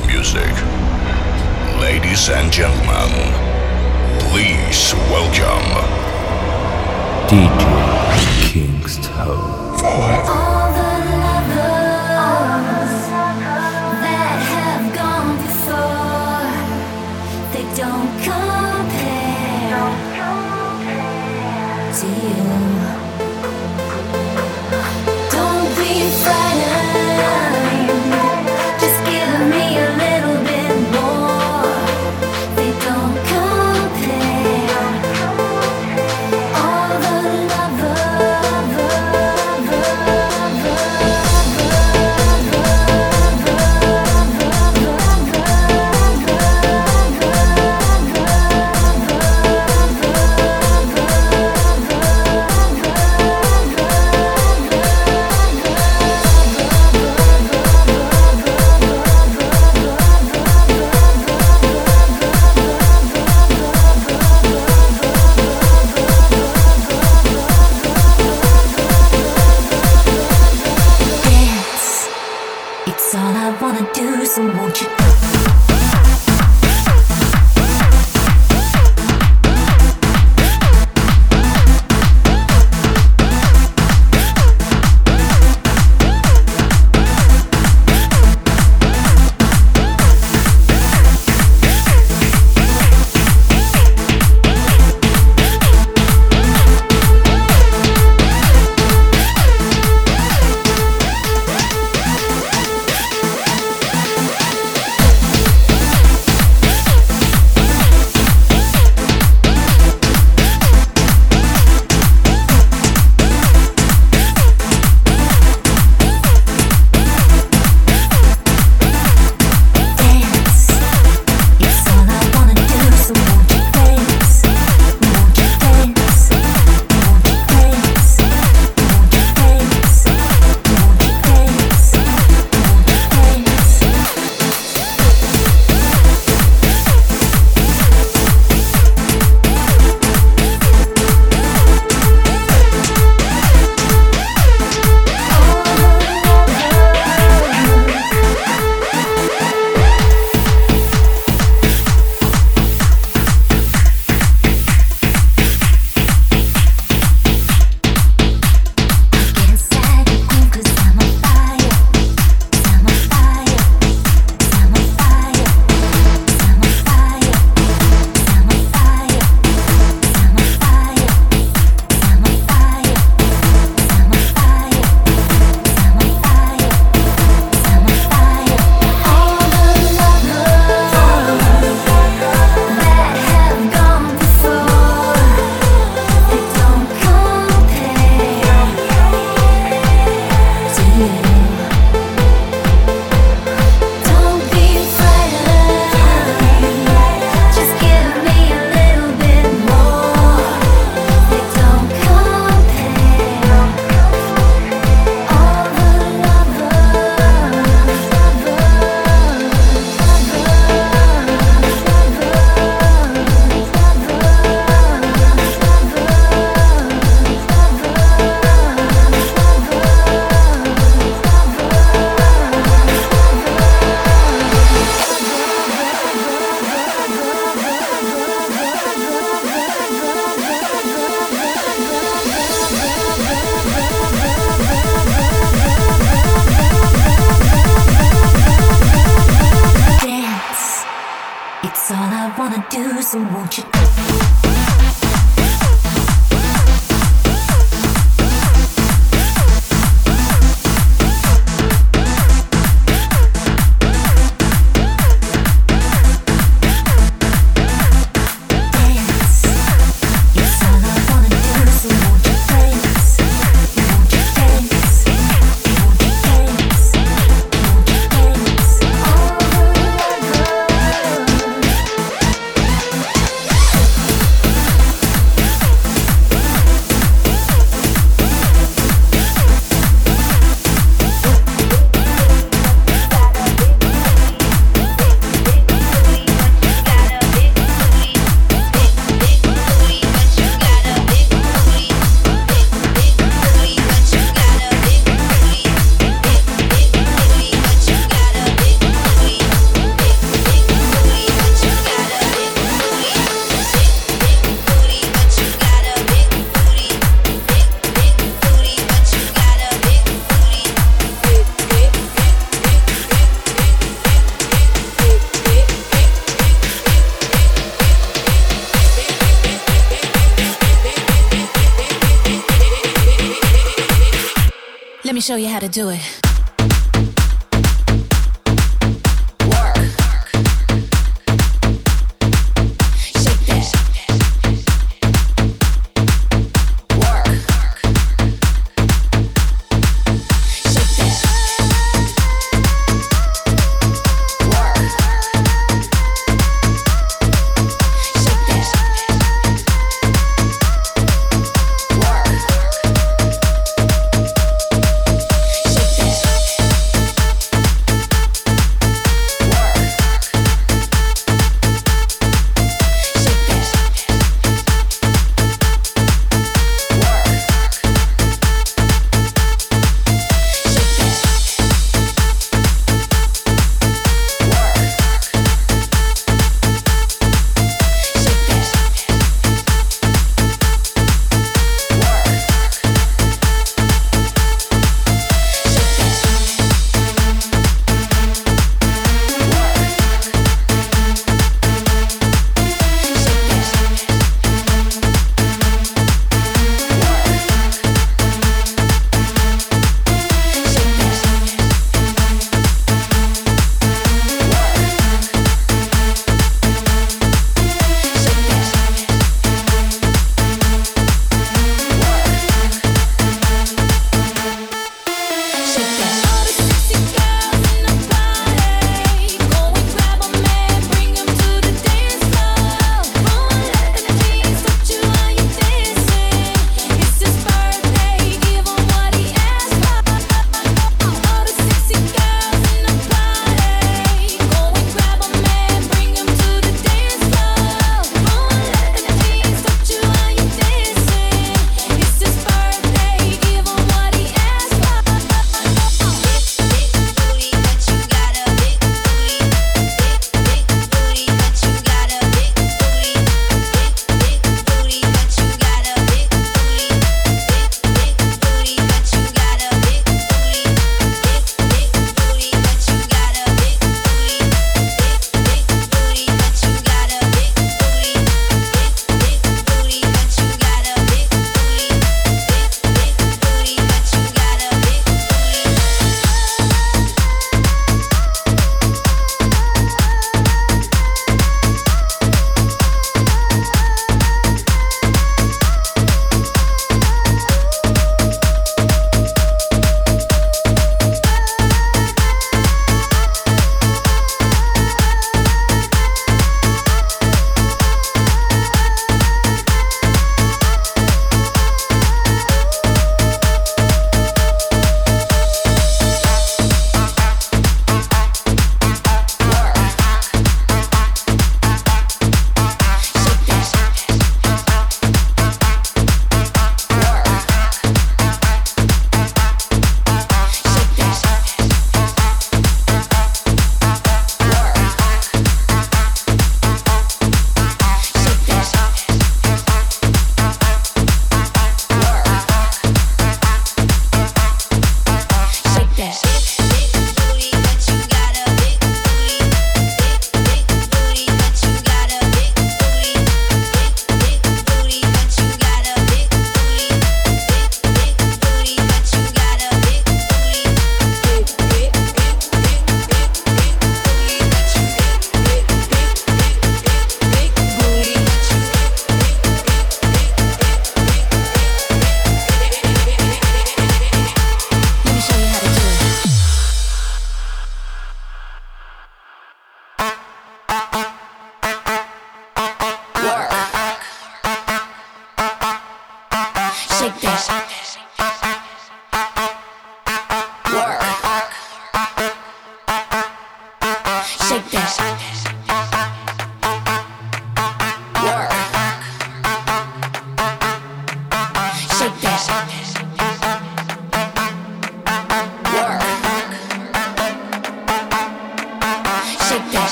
of music. Ladies and gentlemen, please welcome DJ Kingston. Forever. Show you how to do it.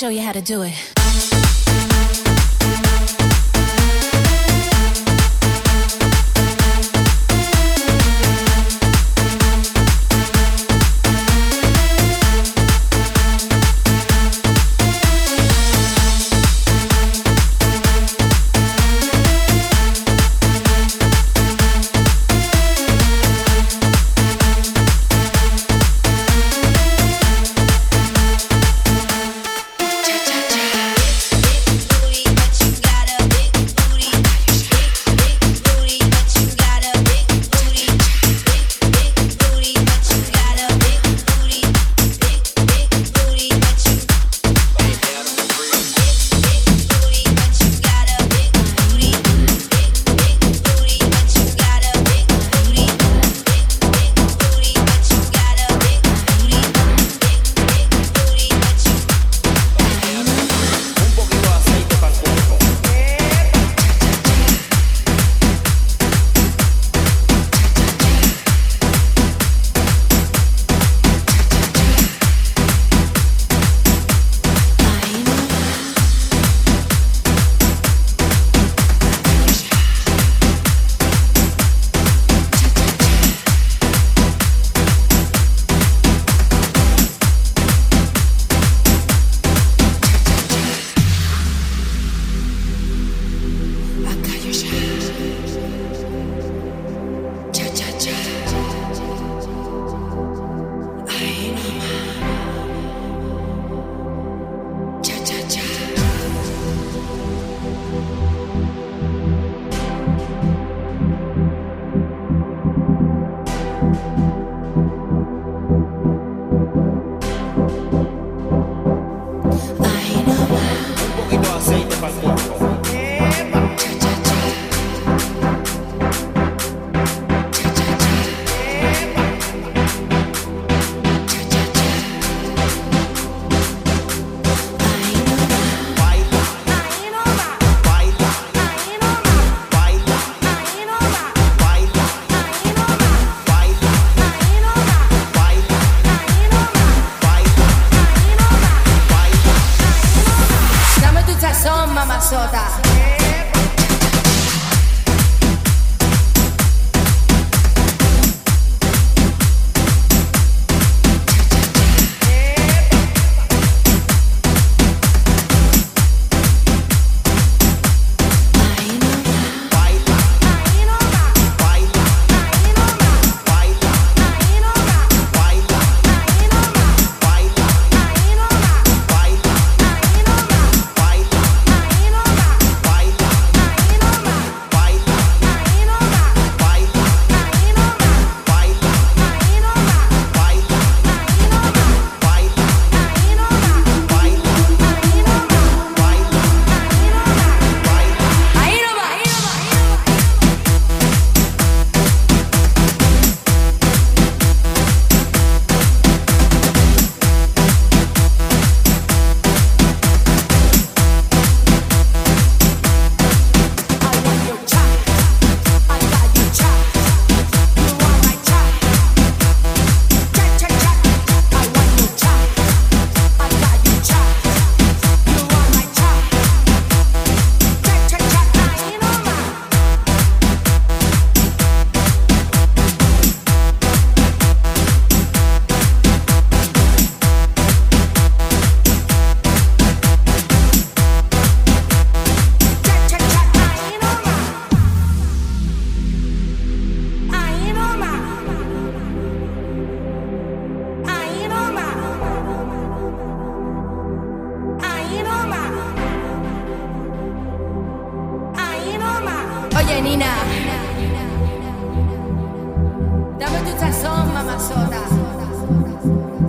Show you how to do it.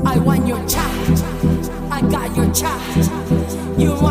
I want your child. I got your child. You want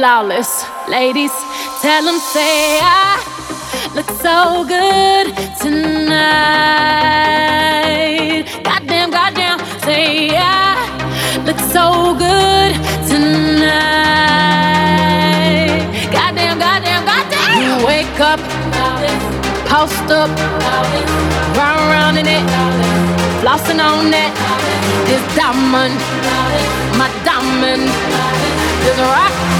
flawless. Ladies, tell them say I look so good tonight. Goddamn, goddamn, say I look so good tonight. Goddamn, goddamn, goddamn. You wake up, post up, round round in it, flossing on that. This diamond, my diamond, this rock.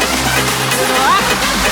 Será?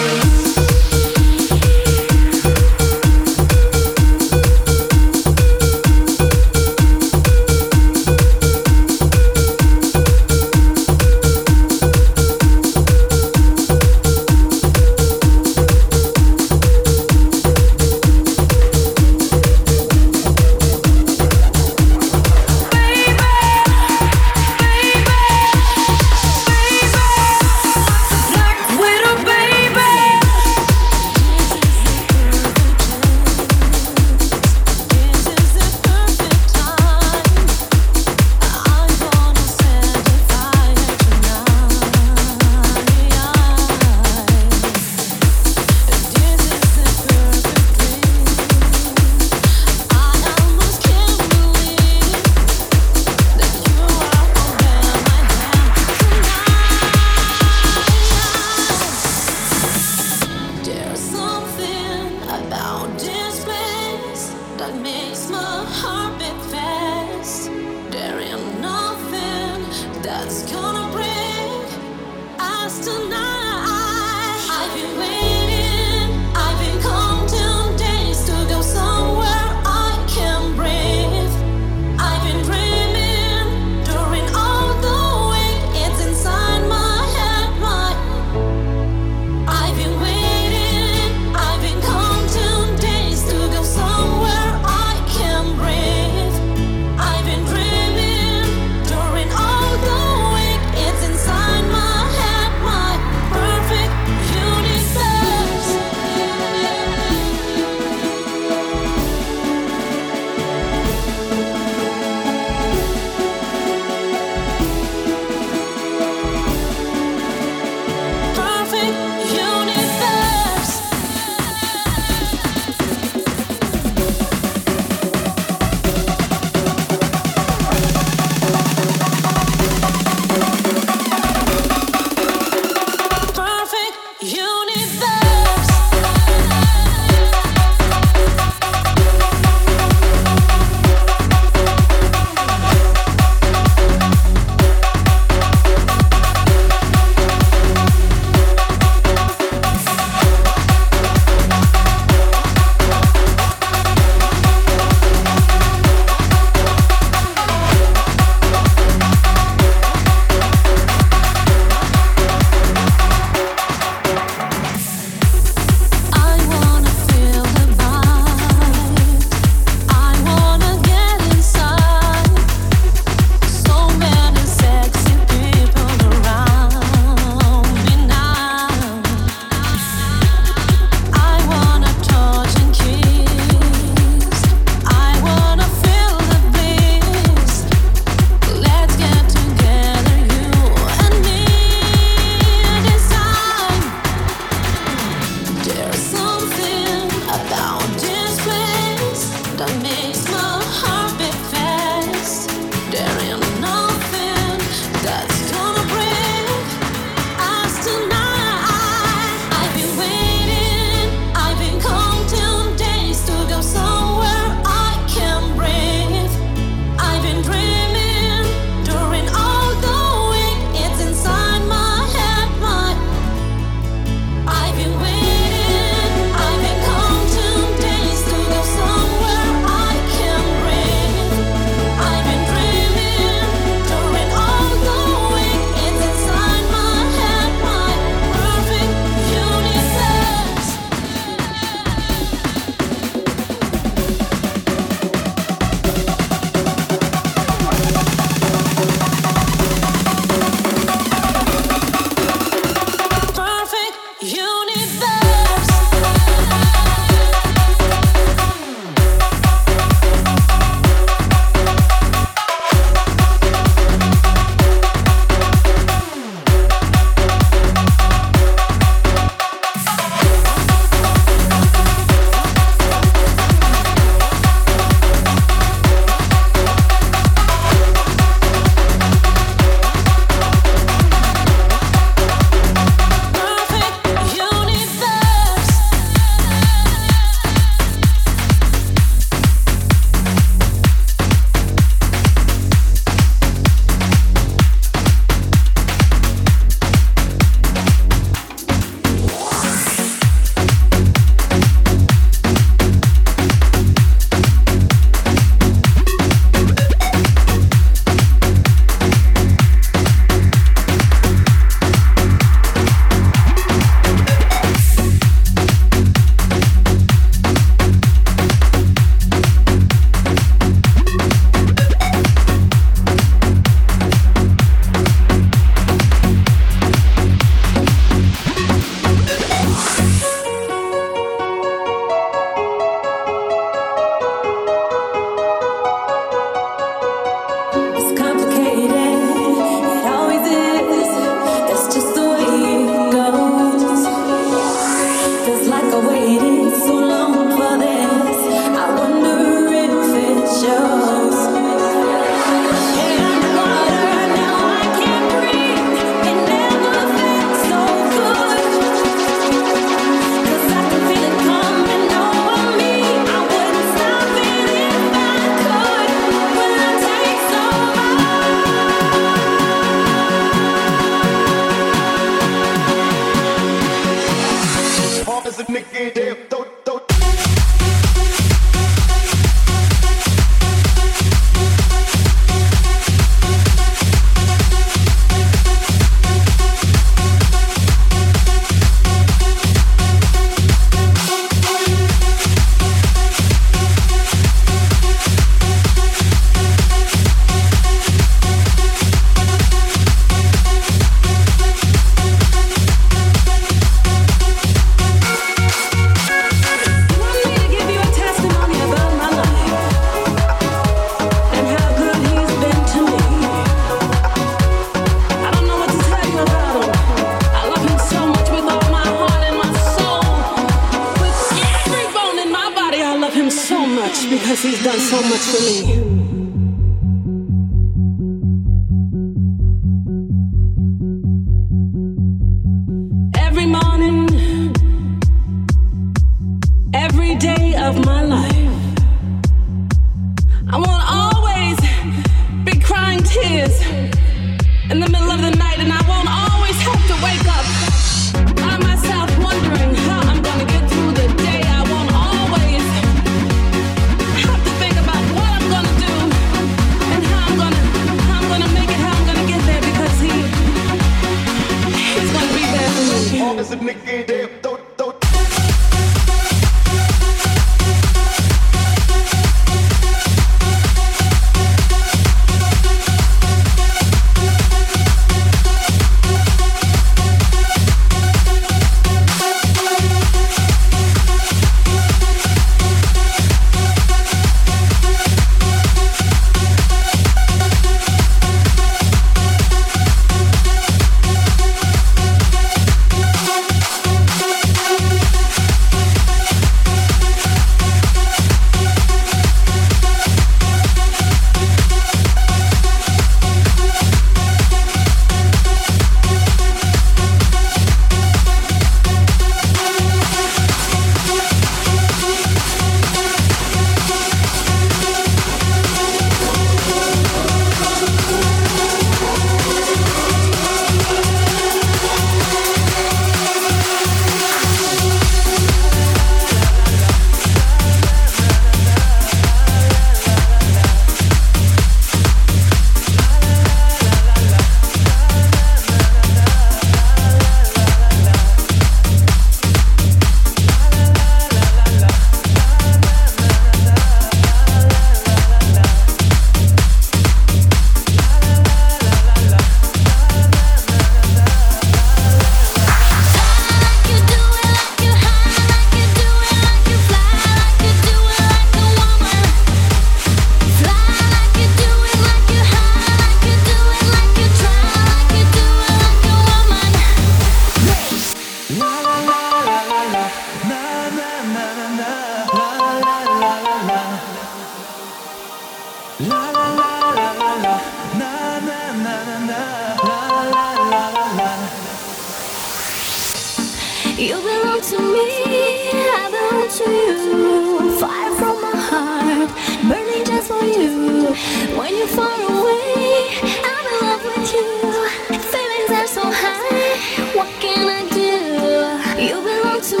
What can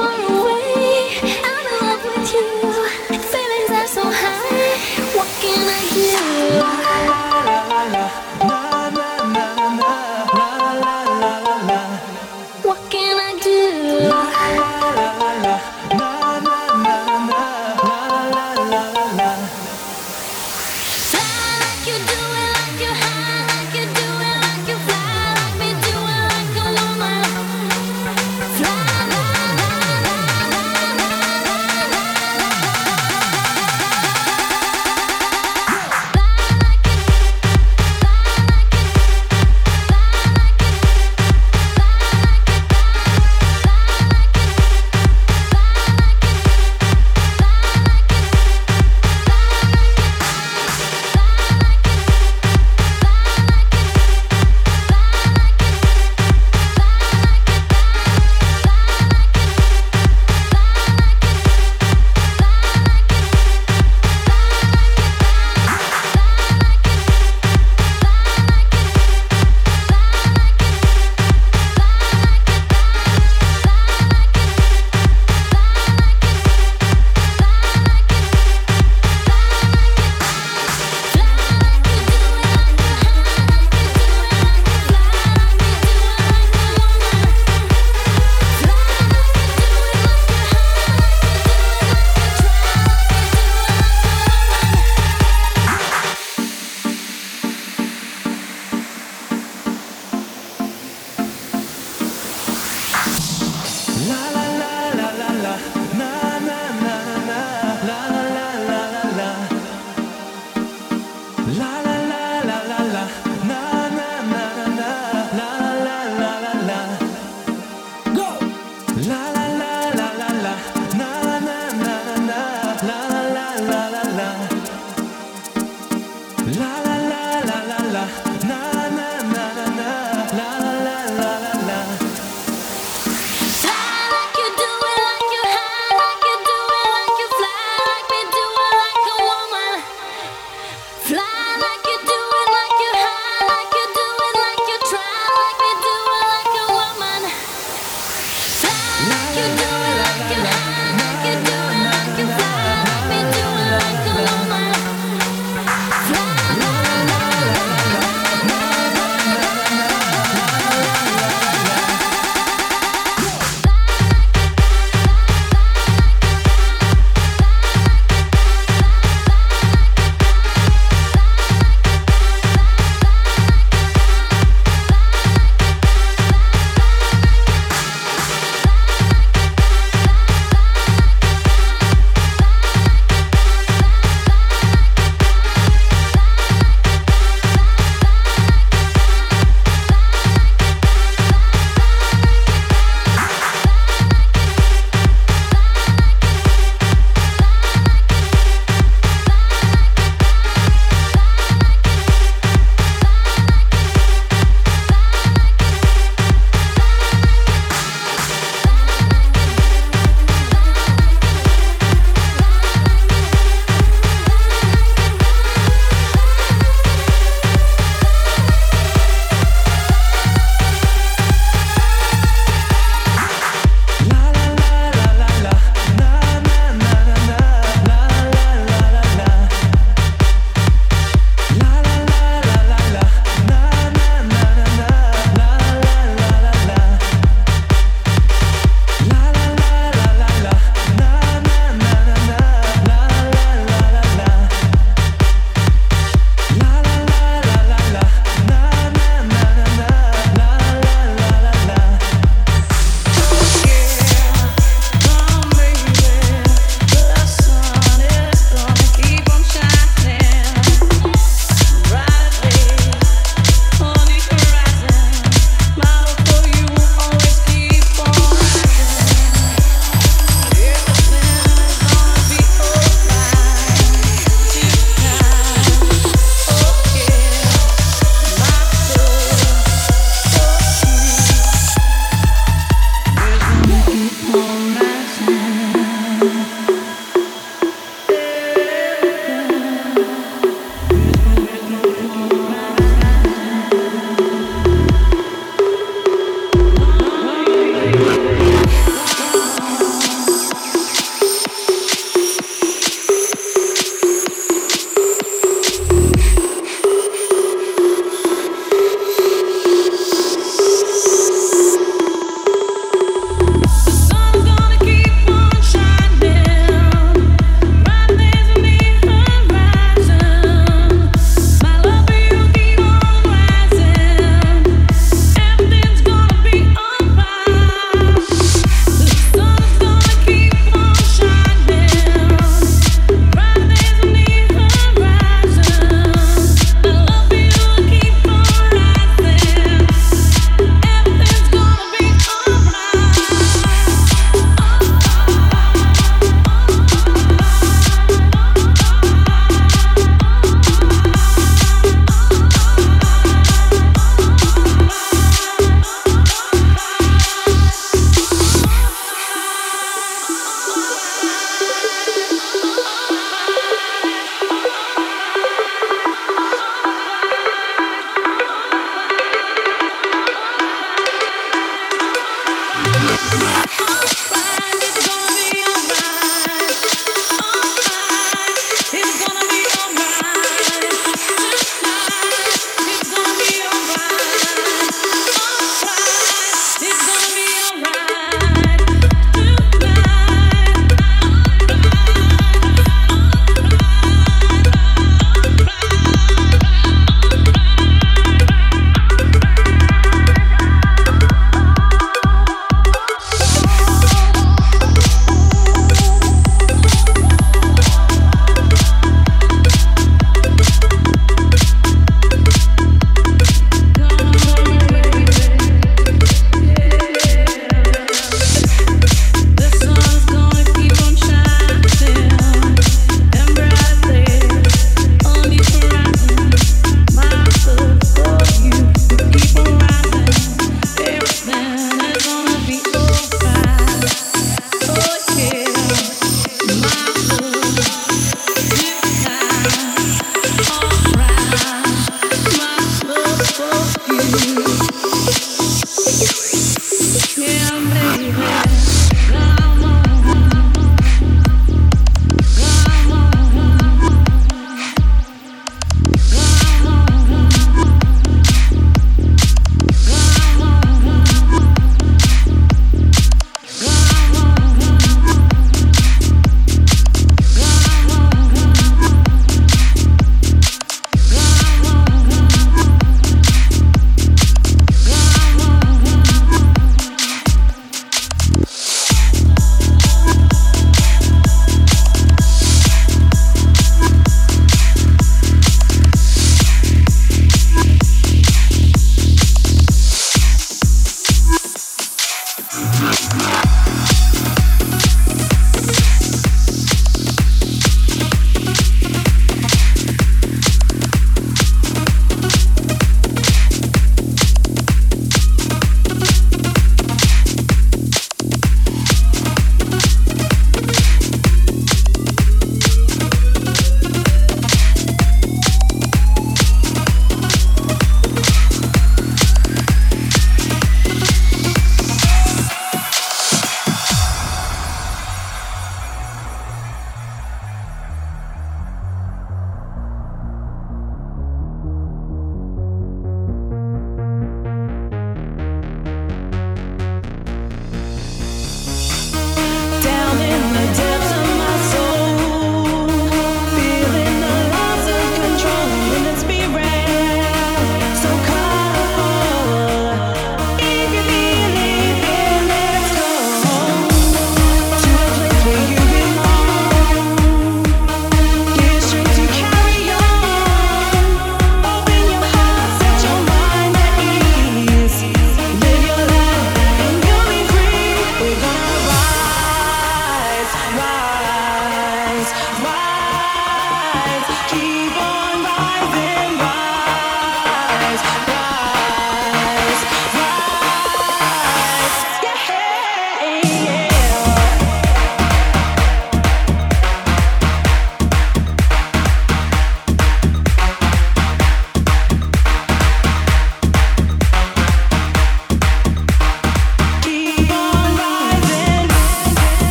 I do?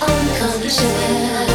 on culture.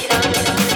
Hands